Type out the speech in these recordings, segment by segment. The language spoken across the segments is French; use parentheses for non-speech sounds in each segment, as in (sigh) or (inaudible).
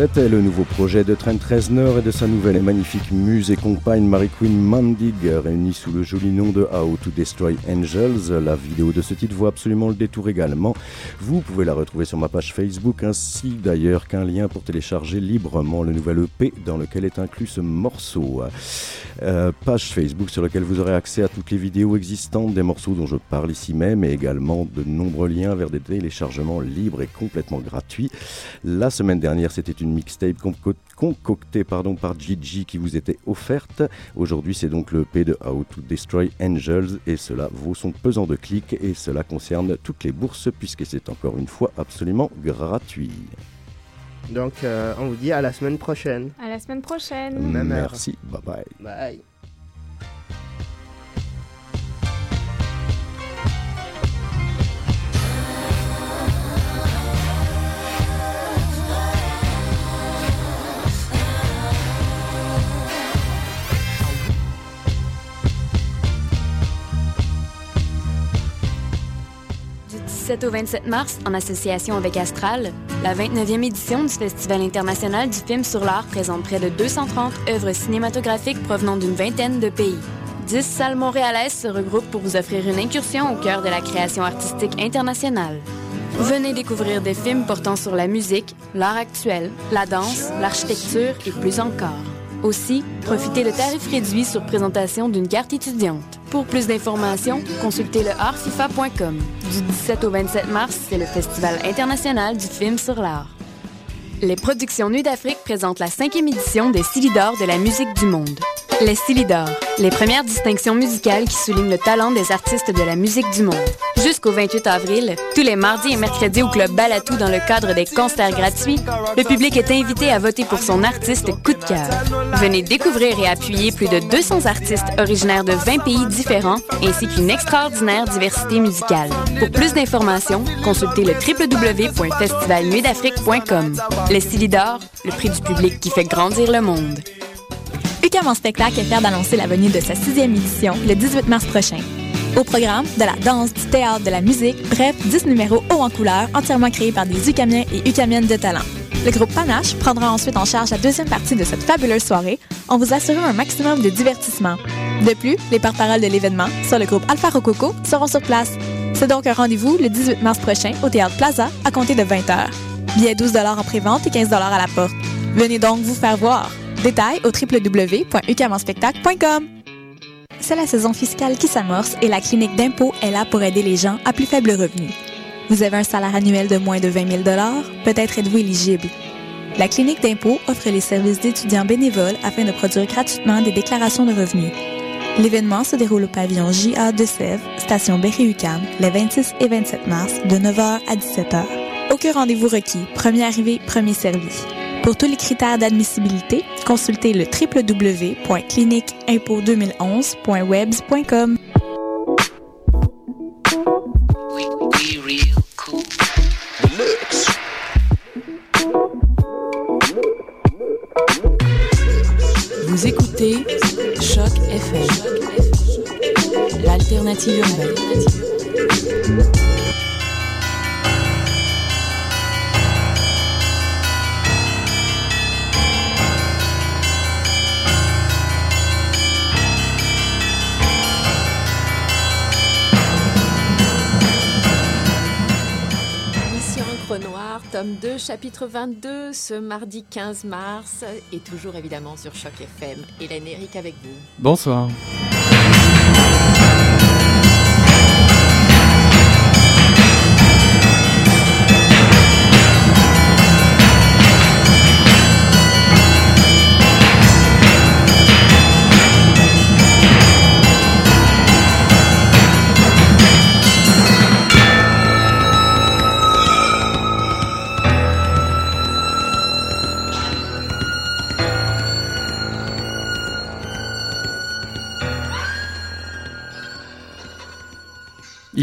C'était le nouveau projet de Trent Reznor et de sa nouvelle et magnifique muse et compagne Mary Queen Mandig, réunie sous le joli nom de How to Destroy Angels. La vidéo de ce titre vaut absolument le détour également. Vous pouvez la retrouver sur ma page Facebook, ainsi d'ailleurs qu'un lien pour télécharger librement le nouvel EP dans lequel est inclus ce morceau. Euh, page Facebook sur laquelle vous aurez accès à toutes les vidéos existantes des morceaux dont je parle ici même et également de nombreux liens vers des téléchargements libres et complètement gratuits. La semaine dernière, c'était une mixtape concoctée pardon, par Gigi qui vous était offerte. Aujourd'hui, c'est donc le P de How to Destroy Angels et cela vaut son pesant de clics et cela concerne toutes les bourses puisque c'est encore une fois absolument gratuit. Donc, euh, on vous dit à la semaine prochaine. À la semaine prochaine. Merci. Bye bye. Bye. 17 au 27 mars, en association avec Astral, la 29e édition du Festival international du film sur l'art présente près de 230 œuvres cinématographiques provenant d'une vingtaine de pays. 10 salles montréalaises se regroupent pour vous offrir une incursion au cœur de la création artistique internationale. Venez découvrir des films portant sur la musique, l'art actuel, la danse, l'architecture et plus encore. Aussi, profitez de tarifs réduits sur présentation d'une carte étudiante. Pour plus d'informations, consultez le artfifa.com. Du 17 au 27 mars, c'est le Festival international du film sur l'art. Les productions Nuit d'Afrique présentent la cinquième édition des Silidor de la musique du monde. Les Silidor, les premières distinctions musicales qui soulignent le talent des artistes de la musique du monde. Jusqu'au 28 avril, tous les mardis et mercredis au Club Balatou dans le cadre des concerts gratuits, le public est invité à voter pour son artiste coup de cœur. Venez découvrir et appuyer plus de 200 artistes originaires de 20 pays différents ainsi qu'une extraordinaire diversité musicale. Pour plus d'informations, consultez le www.festivalnuitdafrique.com. Les Silidor, le prix du public qui fait grandir le monde. UQAM en spectacle est fier d'annoncer la venue de sa sixième édition le 18 mars prochain. Au programme, de la danse, du théâtre, de la musique, bref, 10 numéros hauts en couleur entièrement créés par des UQAMiens et UQAMiennes de talent. Le groupe Panache prendra ensuite en charge la deuxième partie de cette fabuleuse soirée en vous assurant un maximum de divertissement. De plus, les porte-paroles de l'événement, sur le groupe Alpha Rococo, seront sur place. C'est donc un rendez-vous le 18 mars prochain au Théâtre Plaza à compter de 20h. Billets 12 en prévente et 15 à la porte. Venez donc vous faire voir. Détails au www.ucamonspectacle.com. C'est la saison fiscale qui s'amorce et la clinique d'impôt est là pour aider les gens à plus faible revenu. Vous avez un salaire annuel de moins de 20 000 Peut-être êtes-vous éligible. La clinique d'impôt offre les services d'étudiants bénévoles afin de produire gratuitement des déclarations de revenus. L'événement se déroule au pavillon JA de Sèvres, station Berry-UQAM, les 26 et 27 mars, de 9h à 17h. Aucun rendez-vous requis. Premier arrivé, premier servi. Pour tous les critères d'admissibilité, consultez le www.cliniqueimpôt2011.webs.com. Vous écoutez Choc FM, l'alternative urbaine. Chapitre 22, ce mardi 15 mars, et toujours évidemment sur Choc FM. Hélène Eric avec vous. Bonsoir.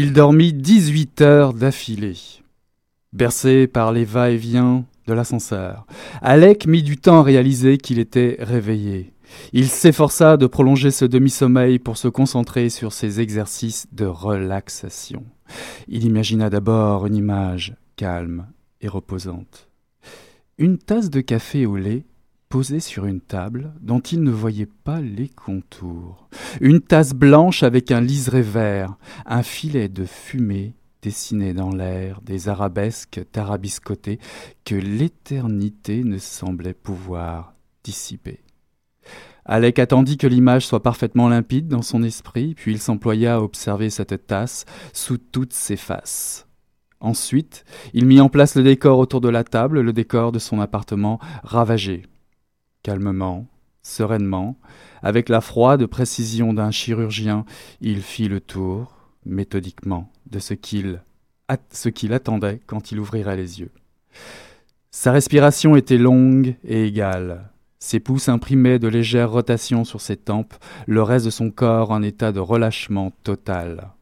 Il dormit 18 heures d'affilée, bercé par les va-et-vient de l'ascenseur. Alec mit du temps à réaliser qu'il était réveillé. Il s'efforça de prolonger ce demi-sommeil pour se concentrer sur ses exercices de relaxation. Il imagina d'abord une image calme et reposante. une tasse de café au lait posée sur une table dont il ne voyait pas les contours. Une tasse blanche avec un liseré vert, un filet de fumée dessiné dans l'air, des arabesques tarabiscotées que l'éternité ne semblait pouvoir dissiper. Alec attendit que l'image soit parfaitement limpide dans son esprit, puis il s'employa à observer cette tasse sous toutes ses faces. Ensuite, il mit en place le décor autour de la table, le décor de son appartement ravagé. Calmement, sereinement, avec la froide précision d'un chirurgien, il fit le tour, méthodiquement, de ce qu'il ce qu'il attendait quand il ouvrirait les yeux. Sa respiration était longue et égale. Ses pouces imprimaient de légères rotations sur ses tempes, le reste de son corps en état de relâchement total.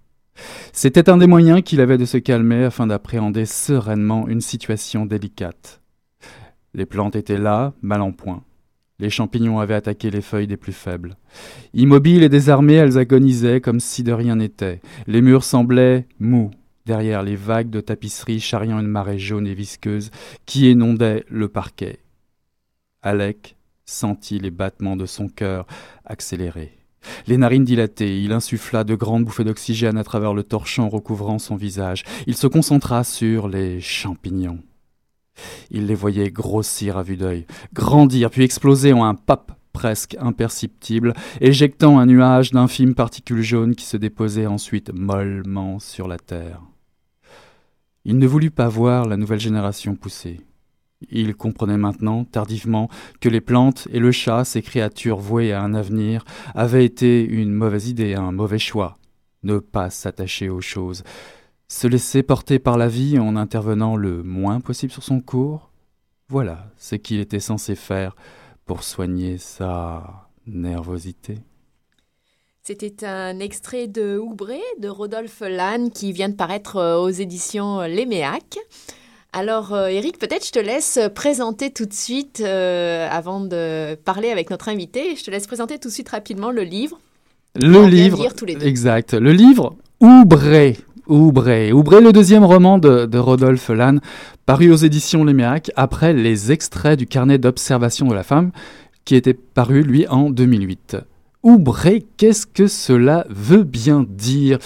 C'était un des moyens qu'il avait de se calmer afin d'appréhender sereinement une situation délicate. Les plantes étaient là, mal en point. Les champignons avaient attaqué les feuilles des plus faibles. Immobiles et désarmées, elles agonisaient comme si de rien n'était. Les murs semblaient mous, derrière les vagues de tapisserie charriant une marée jaune et visqueuse qui inondait le parquet. Alec sentit les battements de son cœur accélérer. Les narines dilatées, il insuffla de grandes bouffées d'oxygène à travers le torchon recouvrant son visage. Il se concentra sur les champignons. Il les voyait grossir à vue d'œil, grandir puis exploser en un pape presque imperceptible, éjectant un nuage d'infimes particules jaunes qui se déposaient ensuite mollement sur la terre. Il ne voulut pas voir la nouvelle génération pousser. Il comprenait maintenant, tardivement, que les plantes et le chat, ces créatures vouées à un avenir, avaient été une mauvaise idée, un mauvais choix. Ne pas s'attacher aux choses, se laisser porter par la vie en intervenant le moins possible sur son cours, voilà ce qu'il était censé faire pour soigner sa nervosité. C'était un extrait de Oubré de Rodolphe Lannes qui vient de paraître euh, aux éditions Léméac. Alors, euh, Eric, peut-être je te laisse présenter tout de suite, euh, avant de parler avec notre invité, je te laisse présenter tout de suite rapidement le livre. Le livre, exact. Le livre Oubré. Oubré. Oubré, le deuxième roman de, Rodolphe Lannes, paru aux éditions Léméac, après les extraits du carnet d'observation de la femme, qui était paru, lui, en 2008. Oubré, qu'est-ce que cela veut bien dire?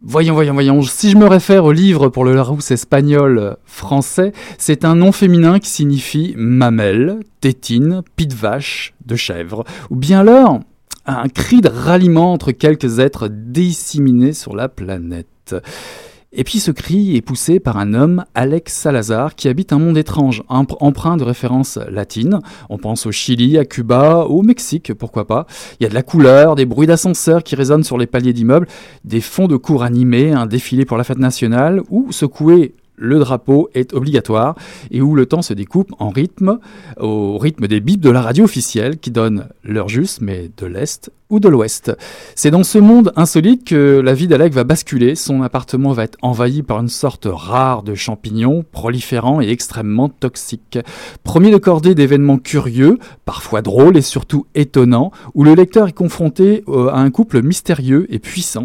Voyons, voyons, voyons. Si je me réfère au livre pour le Larousse espagnol français, c'est un nom féminin qui signifie mamelle, tétine, pit vache, de chèvre, ou bien alors un cri de ralliement entre quelques êtres disséminés sur la planète. Et puis ce cri est poussé par un homme, Alex Salazar, qui habite un monde étrange, empreint de références latines. On pense au Chili, à Cuba, au Mexique, pourquoi pas. Il y a de la couleur, des bruits d'ascenseur qui résonnent sur les paliers d'immeubles, des fonds de cours animés, un défilé pour la fête nationale, ou secouer le drapeau est obligatoire et où le temps se découpe en rythme, au rythme des bips de la radio officielle qui donnent l'heure juste, mais de l'Est ou de l'Ouest. C'est dans ce monde insolite que la vie d'Alec va basculer, son appartement va être envahi par une sorte rare de champignons, proliférants et extrêmement toxiques. Premier de cordée d'événements curieux, parfois drôles et surtout étonnants, où le lecteur est confronté euh, à un couple mystérieux et puissant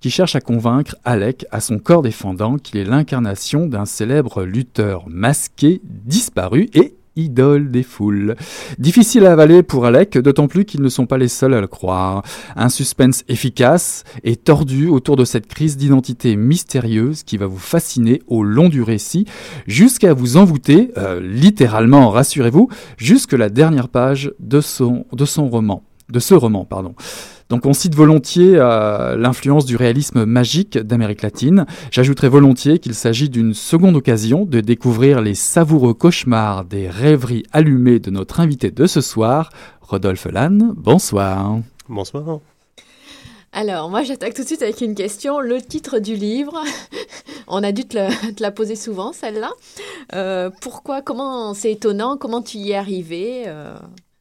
qui cherche à convaincre Alec à son corps défendant qu'il est l'incarnation d'un célèbre lutteur masqué disparu et idole des foules. Difficile à avaler pour Alec, d'autant plus qu'ils ne sont pas les seuls à le croire. Un suspense efficace et tordu autour de cette crise d'identité mystérieuse qui va vous fasciner au long du récit, jusqu'à vous envoûter, euh, littéralement, rassurez-vous, jusque la dernière page de son, de son roman, de ce roman, pardon. Donc on cite volontiers euh, l'influence du réalisme magique d'Amérique latine. J'ajouterai volontiers qu'il s'agit d'une seconde occasion de découvrir les savoureux cauchemars des rêveries allumées de notre invité de ce soir, Rodolphe Lannes. Bonsoir. Bonsoir. Alors, moi, j'attaque tout de suite avec une question. Le titre du livre, (laughs) on a dû te, la poser souvent, celle-là. Euh, pourquoi, comment, c'est étonnant, comment tu y es arrivé euh,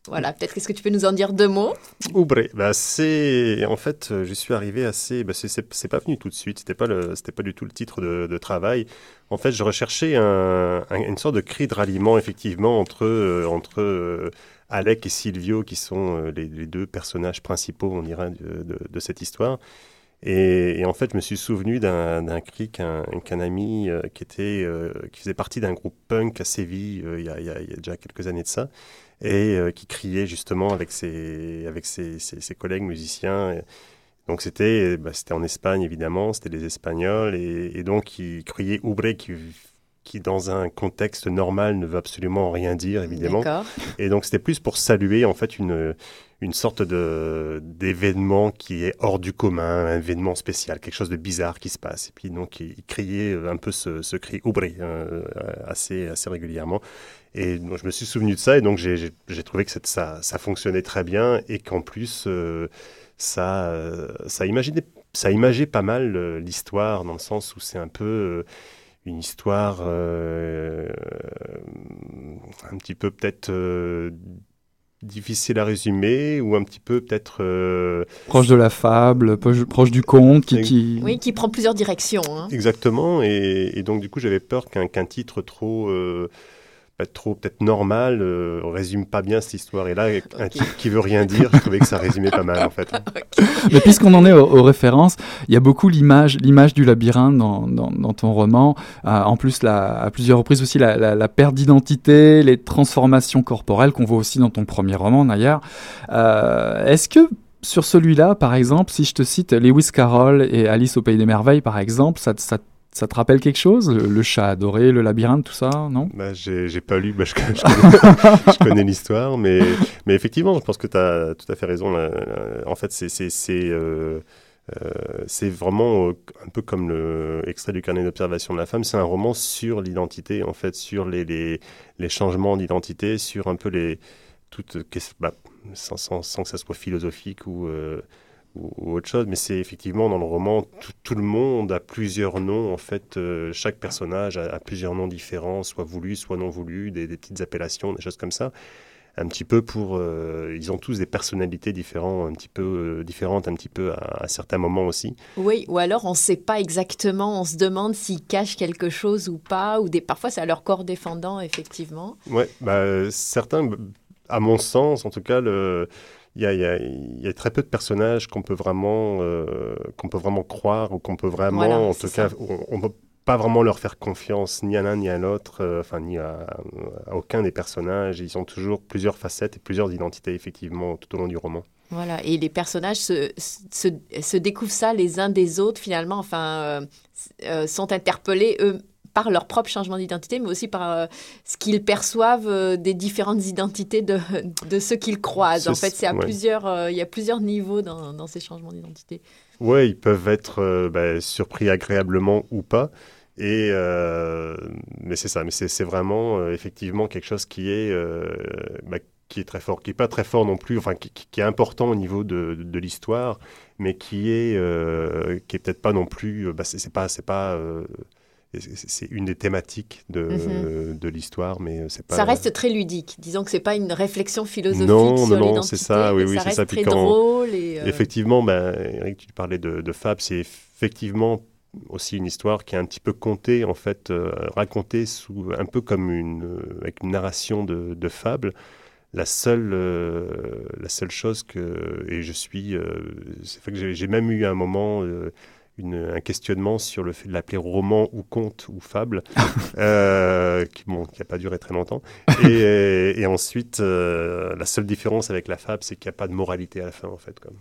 voilà, peut-être est-ce que tu peux nous en dire deux mots? Oubré, bah c'est en fait, je suis arrivé assez, bah c'est pas venu tout de suite, c'était pas le, c'était pas du tout le titre de, travail. En fait, je recherchais un, une sorte de cri de ralliement effectivement entre euh, entre euh, Alec et Silvio qui sont euh, les, deux personnages principaux, on dirait, de, de, cette histoire. Et, en fait, je me suis souvenu d'un cri qu'un ami qui, était, qui faisait partie d'un groupe punk à Séville il y, a, il, y a, déjà quelques années de ça, et qui criait justement avec ses, avec ses, ses, collègues musiciens. Donc c'était bah, en Espagne évidemment, c'était les Espagnols, et, et donc ils criaient Ubre qui qui dans un contexte normal ne veut absolument rien dire évidemment. Et donc c'était plus pour saluer en fait une une sorte de d'événement qui est hors du commun, un événement spécial, quelque chose de bizarre qui se passe. Et puis donc il, criait un peu ce, ce cri oubré euh, assez assez régulièrement. Et donc, je me suis souvenu de ça et donc j'ai trouvé que ça ça fonctionnait très bien et qu'en plus euh, ça ça imaginait ça imageait pas mal euh, l'histoire dans le sens où c'est un peu une histoire euh, un petit peu peut-être euh, difficile à résumer ou un petit peu peut-être euh, proche de la fable, proche, du conte, qui, oui, qui prend plusieurs directions. Hein. Exactement, et, donc du coup j'avais peur qu'un titre trop être trop peut-être normal, euh, résume pas bien cette histoire. Et là, un type qui veut rien dire, je trouvais que ça résumait pas mal en fait. (laughs) Mais puisqu'on en est aux, références, il y a beaucoup l'image, l'image du labyrinthe dans, dans, ton roman. Euh, en plus, la, à plusieurs reprises aussi, la, la, perte d'identité, les transformations corporelles qu'on voit aussi dans ton premier roman d'ailleurs. Euh, est-ce que sur celui-là, par exemple, si je te cite Lewis Carroll et Alice au Pays des Merveilles, par exemple, ça, ça ça te rappelle quelque chose le, chat adoré, le labyrinthe, tout ça, non? Bah, J'ai pas lu, bah, (laughs) je, connais, l'histoire, mais, mais effectivement, je pense que tu as tout à fait raison. En fait, c'est euh, euh, vraiment euh, un peu comme le extrait du carnet d'observation de la femme. C'est un roman sur l'identité, en fait, sur les, les, les changements d'identité, sur un peu les. Toutes, bah, sans, sans, que ça soit philosophique ou ou, autre chose, mais c'est effectivement dans le roman, tout, le monde a plusieurs noms, en fait, euh, chaque personnage a, plusieurs noms différents, soit voulus, soit non voulus, des, petites appellations, des choses comme ça. Un petit peu pour. Euh, ils ont tous des personnalités différentes, un petit peu, euh, différentes, un petit peu à, certains moments aussi. Oui, ou alors on ne sait pas exactement, on se demande s'ils cachent quelque chose ou pas, ou des, parfois c'est à leur corps défendant, effectivement. Oui, bah, certains, à mon sens, en tout cas, le il y, a, très peu de personnages qu'on peut vraiment euh, qu'on peut vraiment croire ou qu'on peut vraiment en tout cas on, ne peut pas vraiment leur faire confiance ni à l'un ni à l'autre euh, enfin ni à, aucun des personnages. Ils ont toujours plusieurs facettes et plusieurs identités effectivement tout au long du roman. Voilà. Et les personnages se, se, découvrent ça les uns des autres finalement. Enfin euh, sont interpellés eux par leur propre changement d'identité, mais aussi par euh, ce qu'ils perçoivent euh, des différentes identités de, de ceux qu'ils croisent. En fait, c'est à plusieurs, euh, il y a plusieurs niveaux dans, dans ces changements d'identité. Oui, ils peuvent être bah, surpris agréablement ou pas. Et mais c'est ça, mais c'est vraiment effectivement quelque chose qui est bah, qui est très fort, qui est pas très fort non plus, enfin qui, qui est important au niveau de, de l'histoire, mais qui est qui est peut-être pas non plus, bah, c'est pas c'est pas c'est une des thématiques de, mhm. de l'histoire, mais c'est pas. Ça reste très ludique. Disons que c'est pas une réflexion philosophique non, sur non, non, c'est ça. Oui, oui, c'est ça. Très drôle. Et, euh, Effectivement, ben, Eric, tu parlais de, de Fab, c'est effectivement aussi une histoire qui est un petit peu contée, en fait, euh, racontée sous un peu comme une euh, avec une narration de, de fable. La seule, la seule chose que et je suis, c'est fait que j'ai même eu un moment un questionnement sur le fait de l'appeler roman ou conte ou fable, (laughs) euh, qui n'a pas duré très longtemps. Et, ensuite, euh, la seule différence avec la fable, c'est qu'il n'y a pas de moralité à la fin, en fait. Comme.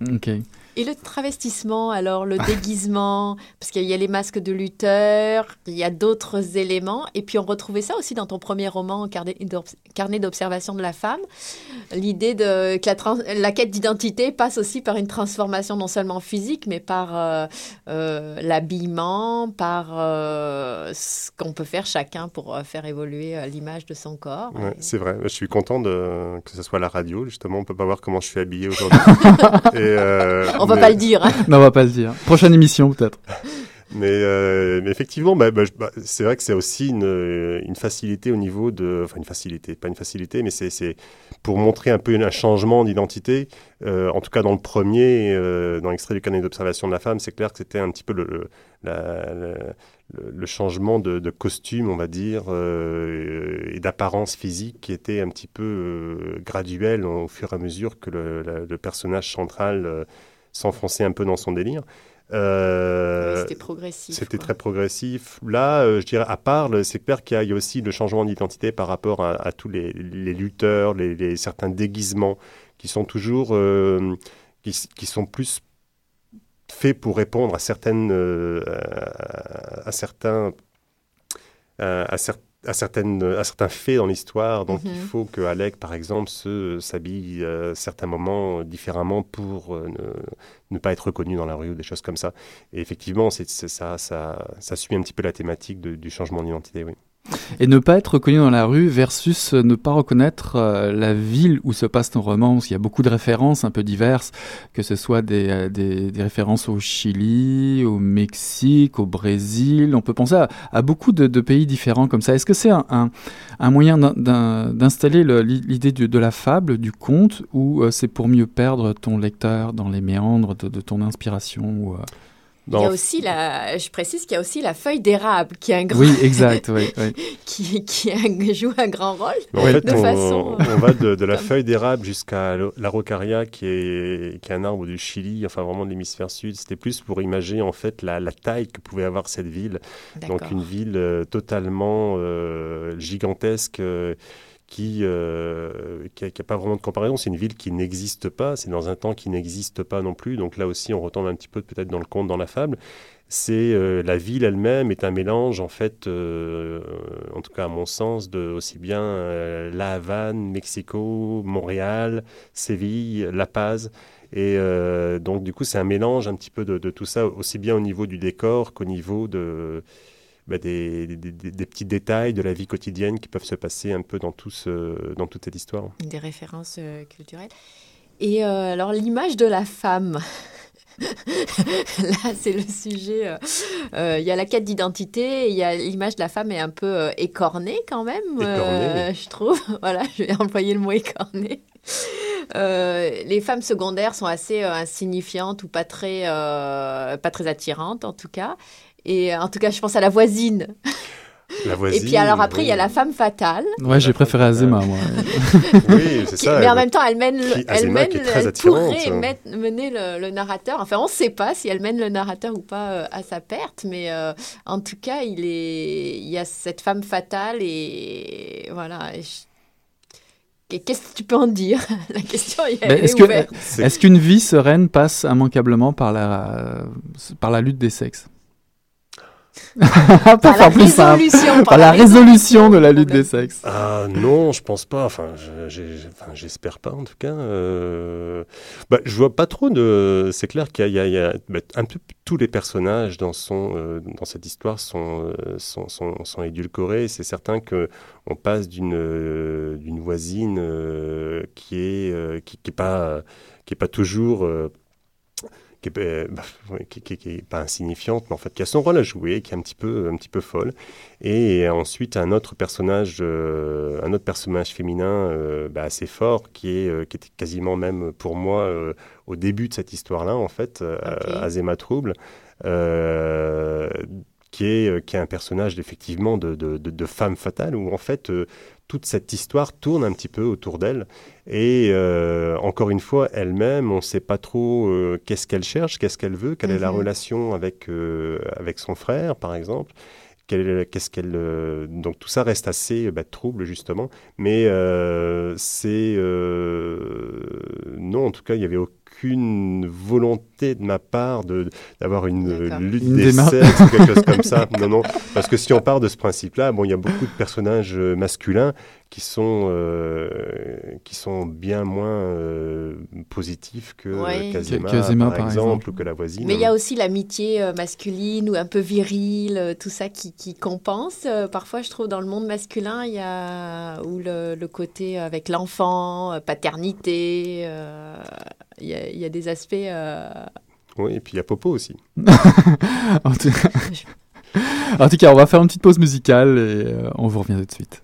Et le travestissement, alors, le déguisement, (laughs) parce qu'il y a les masques de Luther, il y a d'autres éléments, et puis on retrouvait ça aussi dans ton premier roman, Carnet d'observation de la femme, l'idée de que la, la quête d'identité passe aussi par une transformation non seulement physique, mais par euh, euh, l'habillement, par euh, ce qu'on peut faire chacun pour faire évoluer l'image de son corps. C'est vrai, je suis content de, que ce soit la radio, justement, on peut pas voir comment je suis habillé aujourd'hui. (laughs) on va pas le dire. Hein. non, on va pas le dire. Prochaine émission peut-être. (laughs) Mais, euh, mais, effectivement, bah, bah, bah, c'est vrai que c'est aussi une, facilité au niveau de... Enfin, une facilité, pas une facilité, mais c'est pour montrer un peu un changement d'identité. Euh, en tout cas, dans le premier, euh, dans l'extrait du carnet d'observation de la femme, c'est clair que c'était un petit peu le, changement de, de, costume, on va dire, et d'apparence physique qui était un petit peu graduel au fur et à mesure que le, personnage central s'enfonçait un peu dans son délire. C'était progressif. C'était très progressif. Là, je dirais, à part, c'est clair qu'il y, a aussi le changement d'identité par rapport à, tous les, lutteurs, les, certains déguisements qui sont toujours, qui, sont plus faits pour répondre à certaines, à, certains, à, certains à, certaines, à certains faits dans l'histoire. Donc il mhm. faut que Alec, par exemple, se, s'habille à certains moments différemment pour euh, ne, pas être reconnu dans la rue ou des choses comme ça. Et effectivement, c'est, ça, ça, ça suit un petit peu la thématique du changement d'identité, oui. Et ne pas être reconnu dans la rue versus ne pas reconnaître euh, la ville où se passe ton roman, parce qu'il y a beaucoup de références un peu diverses, que ce soit des, euh, références au Chili, au Mexique, au Brésil. On peut penser à, beaucoup de, pays différents comme ça. Est-ce que c'est un, moyen d'installer l'idée de, la fable, du conte, ou euh, c'est pour mieux perdre ton lecteur dans les méandres de, de ton inspiration ou, il y a aussi la, je précise qu'il y a aussi la feuille d'érable qui est un grand, oui, exact, oui, (laughs) qui, qui joue un grand rôle. En fait, de on, façon... on, va de, de la (laughs) feuille d'érable jusqu'à l'araucaria qui est, qui est un arbre du Chili, enfin vraiment de l'hémisphère sud. C'était plus pour imaginer en fait la, la, taille que pouvait avoir cette ville. Donc une ville euh, totalement euh, gigantesque. Euh, qui n'a euh, qui pas vraiment de comparaison. C'est une ville qui n'existe pas, c'est dans un temps qui n'existe pas non plus. Donc là aussi, on retombe un petit peu peut-être dans le conte, dans la fable. C'est euh, la ville elle-même est un mélange en fait, euh, en tout cas à mon sens, de aussi bien La Havane, Mexico, Montréal, Séville, La Paz. Et donc du coup, c'est un mélange un petit peu de, tout ça, aussi bien au niveau du décor qu'au niveau de bah, des, des, petits détails de la vie quotidienne qui peuvent se passer un peu dans, tout dans toute cette histoire. Des références euh, culturelles. Et euh, alors l'image de la femme. (laughs) Là, c'est le sujet. Euh, il y a la quête d'identité, il y a l'image de la femme est un peu écornée quand même, je trouve. (laughs) Voilà, je vais employer le mot écornée. les femmes secondaires sont assez insignifiantes ou pas très, pas très attirantes en tout cas. Et euh, en tout cas, je pense à la voisine. La voisine, (laughs) et puis alors après, il y a la femme fatale. Ouais, j'ai préféré Azema, moi. (laughs) oui, c'est ça. Mais en même temps, elle mène, elle, mène, elle pourrait mener le, narrateur. Enfin, on ne sait pas si elle mène le narrateur ou pas euh, à sa perte, mais euh, en tout cas, il, est, il y a cette femme fatale et voilà. Qu'est-ce que tu peux en dire? (laughs) La question est, est ouverte. Est-ce qu'une vie sereine passe immanquablement par la, par la lutte des sexes? (laughs) pas par la résolution, par, la, résolution, de la lutte des sexes. Ah non, je pense pas. Enfin, j'espère pas en tout cas. Euh... Bah, je vois pas trop de. C'est clair qu'il y a, y a bah, un peu tous les personnages dans son euh, dans cette histoire sont euh, sont, sont, sont, édulcorés. C'est certain que on passe d'une euh, d'une voisine qui est qui, qui est pas qui est pas toujours bah, qui est, pas insignifiante, mais en fait qui a son rôle à jouer, qui est un petit peu, un petit peu folle. Et ensuite un autre personnage, euh, un autre personnage féminin euh, bah, assez fort, qui est, euh, qui était quasiment même pour moi au début de cette histoire-là, en fait, Azema Trouble. Qui est, qui est un personnage effectivement de, de, de, femme fatale, où en fait toute cette histoire tourne un petit peu autour d'elle. Et euh, encore une fois, elle-même, on ne sait pas trop euh, qu'est-ce qu'elle cherche, qu'est-ce qu'elle veut, quelle est la mhm. relation avec, euh, avec son frère, par exemple. Qu'est-ce qu'elle donc tout ça reste assez bah, trouble justement mais c'est non en tout cas il y avait aucune volonté de ma part de d'avoir une lutte des sexes ou quelque chose comme ça. (laughs) Non, non, parce que si on part de ce principe-là, bon, il y a beaucoup de personnages euh, masculins qui sont euh, qui sont bien moins euh, positifs que Kazema, par, exemple, ou que la voisine. Mais il y a aussi l'amitié masculine ou un peu virile, tout ça qui, qui compense. parfois, je trouve dans le monde masculin, il y a ou le, le côté avec l'enfant, paternité. Il y, a, il y, a des aspects. Oui, et puis il y a Popo aussi. (laughs) en, tout... (laughs) en, tout... cas, on va faire une petite pause musicale et on vous revient tout de suite.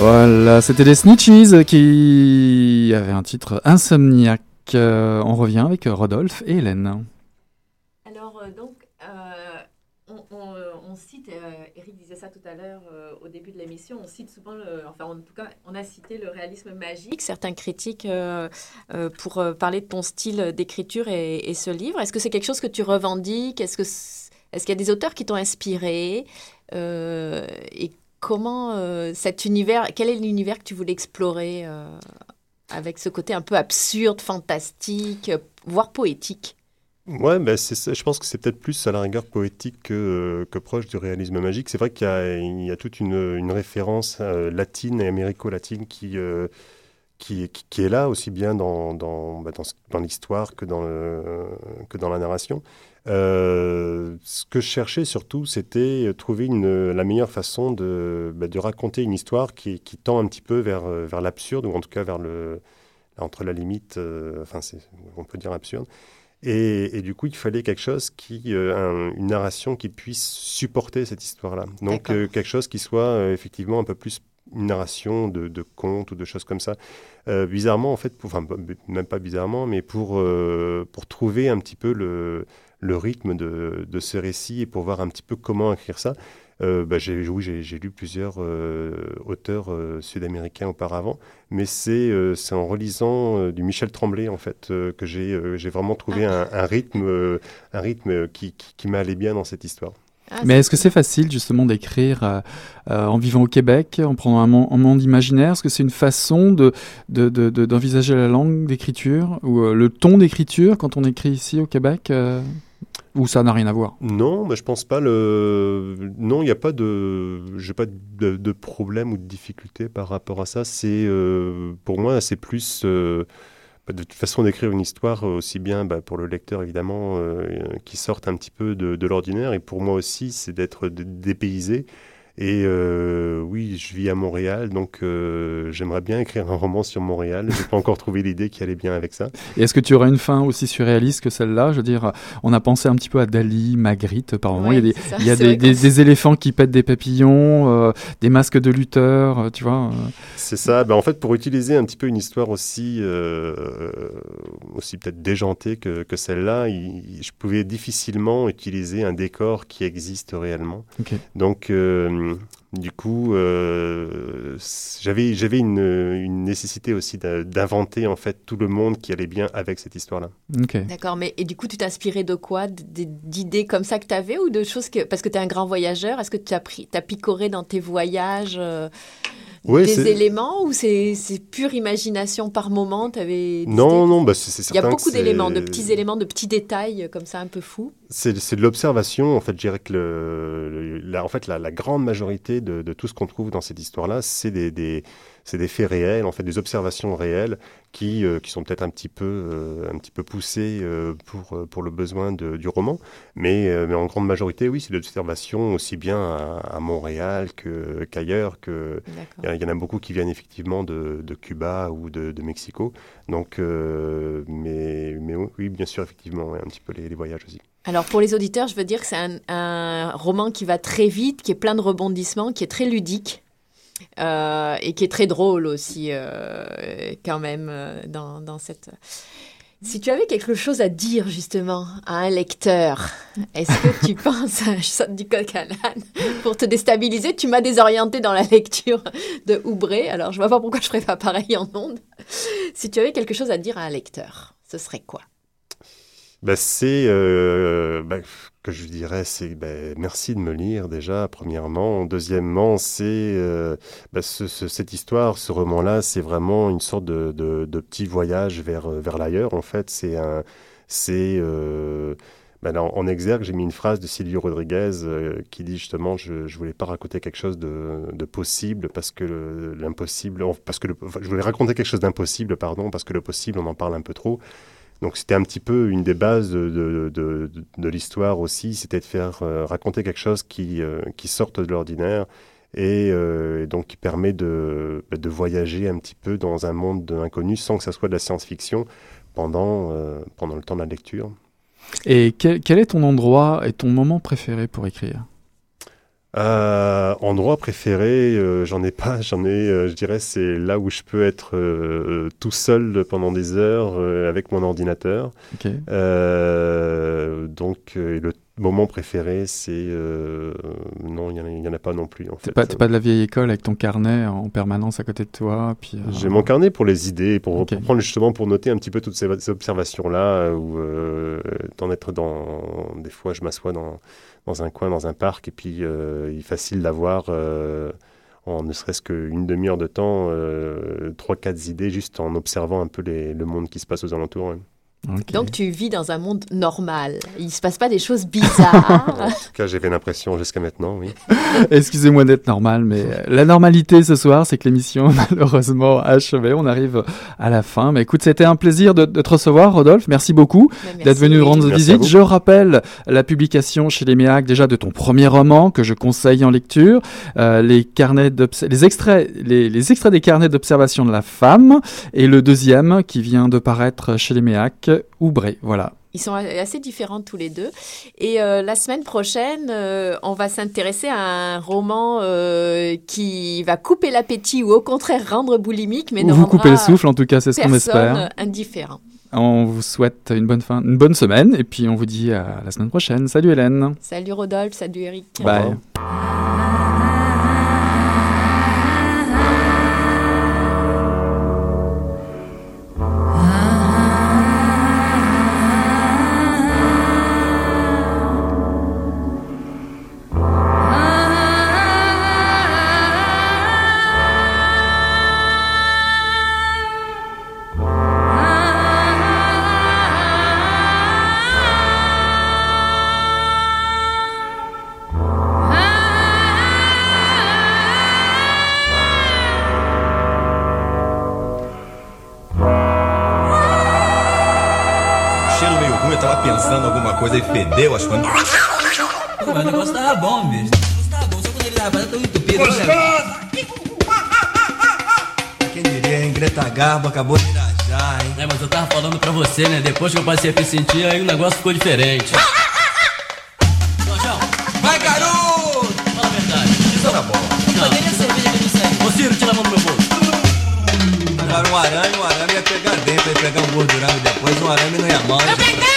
Voilà, c'était les Snitches qui avaient un titre Insomniac. Euh, on revient avec Rodolphe et Hélène. Alors, euh, donc, euh, on, cite, Eric disait ça tout à l'heure au début de l'émission, on cite souvent, enfin, en tout cas, on a cité le réalisme magique, certains critiques pour parler de ton style d'écriture et, ce livre. Est-ce que c'est quelque chose que tu revendiques? Est-ce que est-ce qu'il y a des auteurs qui t'ont inspiré? Comment euh, cet univers, quel est l'univers que tu voulais explorer euh, avec ce côté un peu absurde, fantastique, euh, voire poétique? Ouais, c'est ça. je pense que c'est peut-être plus à la rigueur poétique que, proche du réalisme magique. C'est vrai qu'il y a, toute une, référence latine et américo-latine qui, qui, est là aussi bien dans, dans, bah, l'histoire que que dans la narration. Euh, ce que je cherchais surtout, c'était trouver une, la meilleure façon de, bah, de raconter une histoire qui, qui tend un petit peu vers, euh, vers l'absurde, ou en tout cas vers le, entre la limite, euh, enfin, on peut dire absurde. Et, et du coup, il fallait quelque chose qui, euh, un- une narration qui puisse supporter cette histoire-là. Donc, quelque chose qui soit effectivement un peu plus une narration de, de contes ou de choses comme ça. Euh, bizarrement, en fait, pour- enfin, b- même pas bizarrement, mais pour, euh, pour trouver un petit peu le, le rythme de, de ce récit et pour voir un petit peu comment écrire ça. Euh, bah, j'ai, oui, j'ai, j'ai lu plusieurs euh, auteurs euh, sud-américains auparavant, mais c'est, euh, c'est en relisant euh, du Michel Tremblay en fait euh, que j'ai, euh, j'ai vraiment trouvé un, un rythme, euh, un rythme qui, qui, qui m'allait bien dans cette histoire. Ah, Mais est-ce que c'est facile justement d'écrire euh, euh, en vivant au Québec, en prenant un, mon- un monde imaginaire? Est-ce que c'est une façon de, de- de- de- d'envisager la langue d'écriture ou euh, le ton d'écriture quand on écrit ici au Québec euh, Ou ça n'a rien à voir Non, mais je pense pas le. Non, il n'y a pas de. Pas de, problème ou de difficulté par rapport à ça. C'est euh, pour moi, c'est plus euh, bah, de toute façon d'écrire une histoire aussi bien bah, pour le lecteur évidemment euh, qui sorte un petit peu de, l'ordinaire et pour moi aussi, c'est d'être dé- dépaysé. Et euh, oui, je vis à Montréal, donc euh, j'aimerais bien écrire un roman sur Montréal. J'ai pas encore trouvé l'idée qui allait bien avec ça. Et est-ce que tu aurais une fin aussi surréaliste que celle-là? Je veux dire, on a pensé un petit peu à Dali, Magritte par moment. il y a des, c'est ça, il y a c'est des, vrai des- qu'on- des éléphants qui pètent des papillons, euh, des masques de lutteurs, euh, tu vois. C'est ça. Ben, en fait, pour utiliser un petit peu une histoire aussi, euh, aussi peut-être déjantée que, que celle-là, je pouvais difficilement utiliser un décor qui existe réellement. Donc, euh, du coup, euh, j'avais j'avais une, une nécessité aussi d'inventer en fait tout le monde qui allait bien avec cette histoire-là. D'accord, mais et du coup, tu t'inspirais de quoi? D'idées comme ça que tu avais ou de choses que. Parce que tu es un grand voyageur, est-ce que tu as, pris, as picoré dans tes voyages euh, Ouais, des éléments ou c'est c'est pure imagination par moment? Avais Non, non, bah, c'est c'est Il y a certain beaucoup d'éléments, de petits éléments, de petits détails euh, comme ça un peu fous. C'est c'est de l'observation. En fait, je dirais que le, le- la, en fait, la, la grande majorité de, de tout ce qu'on trouve dans cette histoire-là, c'est des, des, c'est des faits réels, en fait, des observations réelles qui, euh, qui sont peut-être un petit peu, euh, un petit peu poussées euh, pour, euh, pour le besoin de- du roman. Mais, euh, mais en grande majorité, oui, c'est de l'observation aussi bien à, à Montréal qu'ailleurs. Que, il y, en a beaucoup qui viennent effectivement de, de Cuba ou de, de Mexico. Donc, euh, mais, mais oui, bien sûr, effectivement, un petit peu les, les voyages aussi. Alors pour les auditeurs, je veux dire que c'est un, roman qui va très vite, qui est plein de rebondissements, qui est très ludique. euh, et qui est très drôle aussi, euh, quand même, euh, dans, dans cette. Si tu avais quelque chose à dire justement à un lecteur, est-ce que tu (laughs) penses je saute du coq à l'âne pour te déstabiliser? Tu m'as désorienté dans la lecture de Oubré, alors je vois pas pourquoi je ferais pas pareil en ondes. Si tu avais quelque chose à dire à un lecteur, ce serait quoi? Bah, c'est euh, bah, que je dirais, c'est bah, merci de me lire déjà, premièrement. Deuxièmement, c'est euh, bah, ce- ce- cette histoire, ce roman-là, c'est vraiment une sorte de, de, de petit voyage vers, vers l'ailleurs. En fait, c'est un, c'est euh, là, en, exergue, j'ai mis une phrase de Silvio Rodriguez euh, qui dit justement, je, je voulais pas raconter quelque chose de, de possible parce que le- l'impossible, parce que le- je voulais raconter quelque chose d'impossible, pardon, parce que le possible, on en parle un peu trop. Donc c'était un petit peu une des bases de, de, de, l'histoire aussi, c'était de faire euh, raconter quelque chose qui, euh, qui sorte de l'ordinaire et, euh, donc qui permet de, bah, de voyager un petit peu dans un monde inconnu sans que ça soit de la science-fiction pendant, pendant le temps de la lecture. Et quel est ton endroit et ton moment préféré pour écrire? Euh, endroit préféré, euh, j'en ai pas, j'en ai, euh, je dirais, c'est là où je peux être euh, tout seul pendant des heures euh, avec mon ordinateur. Ok. Euh, donc, euh, le moment préféré, c'est euh, non, il y en a- en, pas non plus en T'es fait. pas, t'es pas de la vieille école avec ton carnet en permanence à côté de toi puis, euh, J'ai mon carnet pour les idées, pour, pour prendre justement pour noter un petit peu toutes ces, ces observations-là, ou euh, d'en être dans. Des fois, je m'assois dans, dans un coin, dans un parc, et puis euh, il est facile d'avoir, euh, en ne serait-ce qu'une demi-heure de temps, euh, trois, quatre idées juste en observant un peu les- le monde qui se passe aux alentours. Donc tu vis dans un monde normal. Il se passe pas des choses bizarres. (laughs) En tout cas, j'avais l'impression jusqu'à maintenant, oui. (laughs) Excusez-moi d'être normal, mais euh, la normalité ce soir, c'est que l'émission (laughs) malheureusement a achevé. On arrive à la fin. Mais écoute, c'était un plaisir de, de te recevoir, Rodolphe. Merci beaucoup d'être venu merci. rendre Merci visite. Je rappelle la publication chez les Méac déjà de ton premier roman que je conseille en lecture, euh, les carnets d'obs- les extraits, les, les extraits des carnets d'observation de la femme, et le deuxième qui vient de paraître chez les Méac, Oubré. Voilà. Ils sont assez différents tous les deux. Et euh, la semaine prochaine, euh, on va s'intéresser à un roman euh, qui va couper l'appétit ou au contraire rendre boulimique, mais Ou ne vous coupez le souffle, en tout cas, c'est ce qu'on espère. indifférent. On vous souhaite une bonne fin, une bonne semaine, et puis on vous dit à la semaine prochaine. Salut Hélène. Salut Rodolphe, salut Eric. Bye. E fedeu as coisas. Pô, o negócio tava bom, bicho. O negócio tava bom, só quando ele tava fazendo tão entupido. né? Quem diria, hein? Greta Garbo acabou de irajar, hein? É, mas eu tava falando pra você, né? Depois que eu passei a me sentir, aí o negócio ficou diferente. Vai, garoto! fala a verdade. Isso era bom. Não. Cadê minha cerveja que eu aí? Ô Ciro, tira a mão do meu bolso. Agora um arame, um arame ia pegar dentro, ia pegar um gordurame depois, um arame não ia mal. Come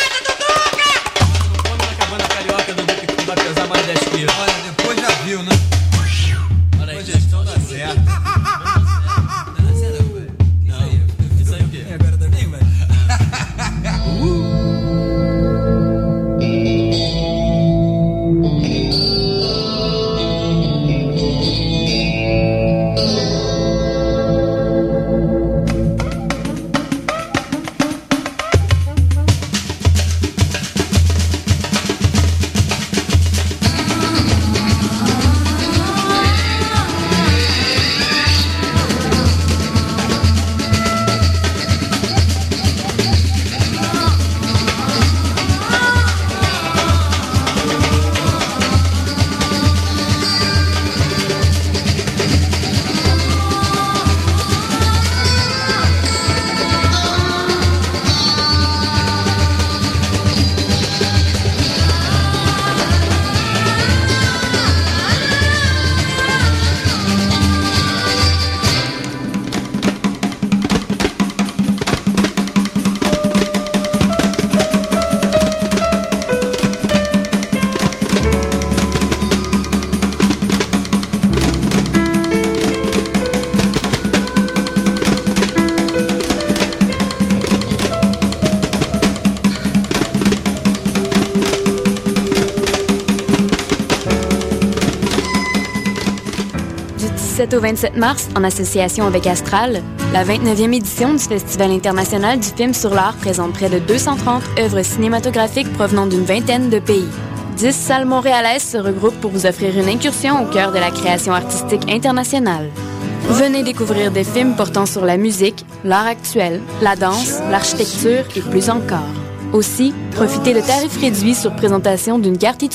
au 27 mars, en association avec Astral, la 29e édition du Festival international du film sur l'art présente près de 230 œuvres cinématographiques provenant d'une vingtaine de pays. Dix salles montréalaises se regroupent pour vous offrir une incursion au cœur de la création artistique internationale. Venez découvrir des films portant sur la musique, l'art actuel, la danse, l'architecture et plus encore. Aussi, profitez de tarifs réduits sur présentation d'une carte étudiante